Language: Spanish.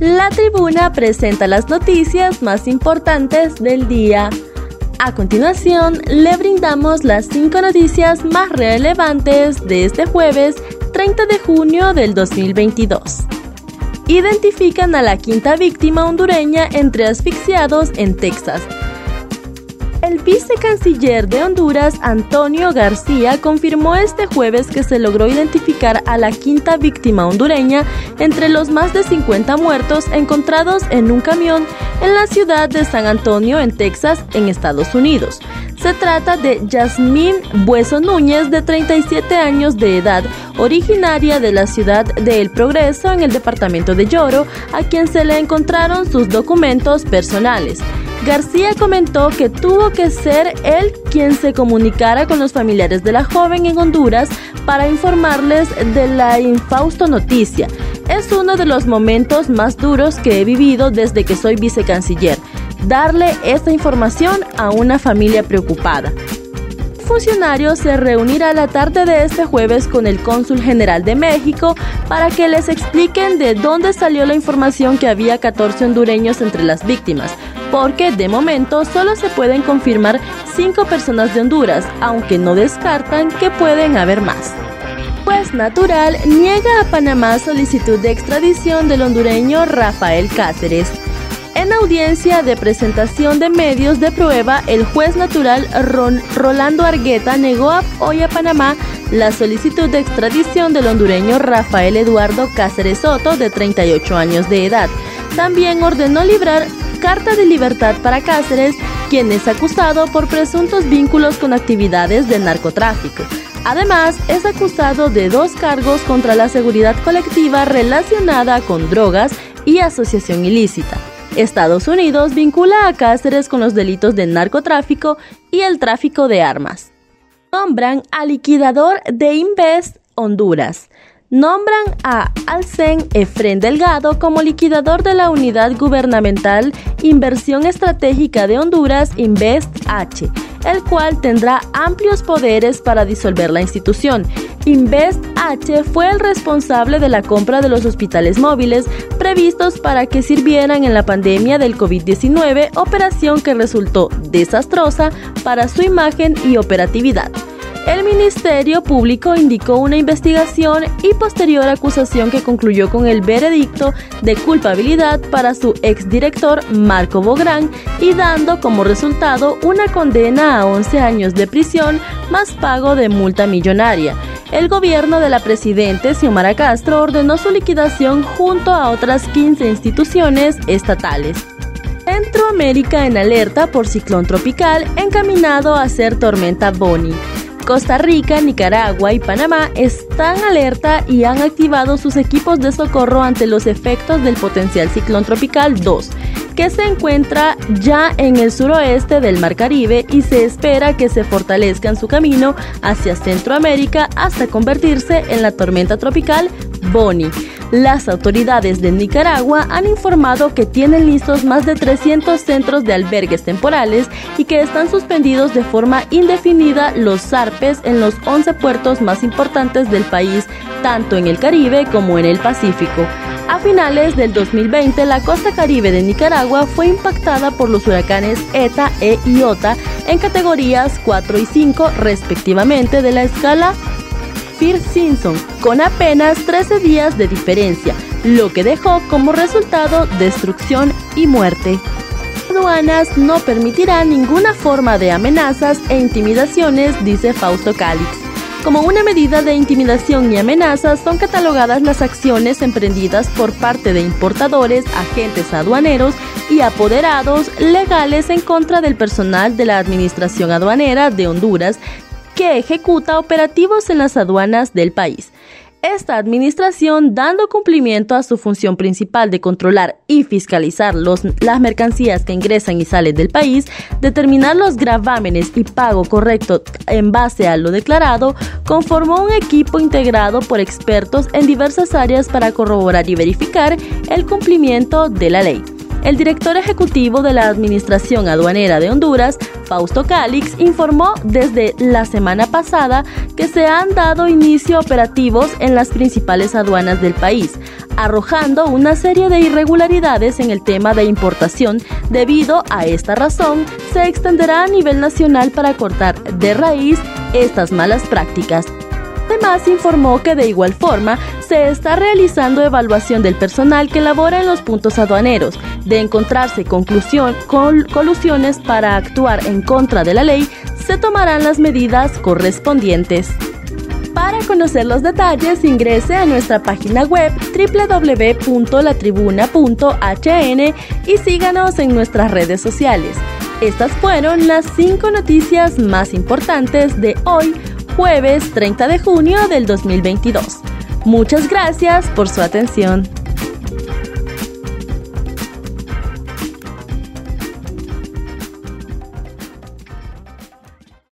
La tribuna presenta las noticias más importantes del día. A continuación, le brindamos las cinco noticias más relevantes de este jueves 30 de junio del 2022. Identifican a la quinta víctima hondureña entre asfixiados en Texas. El vicecanciller de Honduras, Antonio García, confirmó este jueves que se logró identificar a la quinta víctima hondureña entre los más de 50 muertos encontrados en un camión en la ciudad de San Antonio, en Texas, en Estados Unidos. Se trata de Yasmín Bueso Núñez, de 37 años de edad, originaria de la ciudad de El Progreso, en el departamento de Lloro, a quien se le encontraron sus documentos personales. García comentó que tuvo que ser él quien se comunicara con los familiares de la joven en Honduras para informarles de la infausto noticia. Es uno de los momentos más duros que he vivido desde que soy vicecanciller, darle esta información a una familia preocupada funcionario se reunirá la tarde de este jueves con el cónsul general de México para que les expliquen de dónde salió la información que había 14 hondureños entre las víctimas, porque de momento solo se pueden confirmar cinco personas de Honduras, aunque no descartan que pueden haber más. Pues Natural niega a Panamá solicitud de extradición del hondureño Rafael Cáceres. En audiencia de presentación de medios de prueba, el juez natural Rolando Argueta negó hoy a Panamá la solicitud de extradición del hondureño Rafael Eduardo Cáceres Soto, de 38 años de edad. También ordenó librar carta de libertad para Cáceres, quien es acusado por presuntos vínculos con actividades de narcotráfico. Además, es acusado de dos cargos contra la seguridad colectiva relacionada con drogas y asociación ilícita. Estados Unidos vincula a Cáceres con los delitos de narcotráfico y el tráfico de armas. Nombran al liquidador de Invest Honduras nombran a Alcen Efren Delgado como liquidador de la unidad gubernamental Inversión Estratégica de Honduras Invest H, el cual tendrá amplios poderes para disolver la institución. Invest H fue el responsable de la compra de los hospitales móviles previstos para que sirvieran en la pandemia del COVID-19, operación que resultó desastrosa para su imagen y operatividad. El Ministerio Público indicó una investigación y posterior acusación que concluyó con el veredicto de culpabilidad para su exdirector Marco Bográn y dando como resultado una condena a 11 años de prisión más pago de multa millonaria. El gobierno de la presidente Xiomara Castro ordenó su liquidación junto a otras 15 instituciones estatales. Centroamérica en alerta por ciclón tropical encaminado a ser tormenta Bonnie. Costa Rica, Nicaragua y Panamá están alerta y han activado sus equipos de socorro ante los efectos del potencial ciclón tropical 2, que se encuentra ya en el suroeste del Mar Caribe y se espera que se fortalezca en su camino hacia Centroamérica hasta convertirse en la tormenta tropical Bonnie. Las autoridades de Nicaragua han informado que tienen listos más de 300 centros de albergues temporales y que están suspendidos de forma indefinida los zarpes en los 11 puertos más importantes del país, tanto en el Caribe como en el Pacífico. A finales del 2020, la costa caribe de Nicaragua fue impactada por los huracanes ETA e IOTA en categorías 4 y 5 respectivamente de la escala Fir Simpson, con apenas 13 días de diferencia, lo que dejó como resultado destrucción y muerte. Aduanas no permitirán ninguna forma de amenazas e intimidaciones, dice Fausto Calix. Como una medida de intimidación y amenazas son catalogadas las acciones emprendidas por parte de importadores, agentes aduaneros y apoderados legales en contra del personal de la Administración Aduanera de Honduras que ejecuta operativos en las aduanas del país. Esta administración, dando cumplimiento a su función principal de controlar y fiscalizar los, las mercancías que ingresan y salen del país, determinar los gravámenes y pago correcto en base a lo declarado, conformó un equipo integrado por expertos en diversas áreas para corroborar y verificar el cumplimiento de la ley. El director ejecutivo de la Administración Aduanera de Honduras, Fausto Calix, informó desde la semana pasada que se han dado inicio operativos en las principales aduanas del país. arrojando una serie de irregularidades en el tema de importación. Debido a esta razón, se extenderá a nivel nacional para cortar de raíz estas malas prácticas. Además, informó que de igual forma se está realizando evaluación del personal que labora en los puntos aduaneros. De encontrarse conclusión, colusiones para actuar en contra de la ley, se tomarán las medidas correspondientes. Para conocer los detalles, ingrese a nuestra página web www.latribuna.hn y síganos en nuestras redes sociales. Estas fueron las cinco noticias más importantes de hoy, jueves 30 de junio del 2022. Muchas gracias por su atención.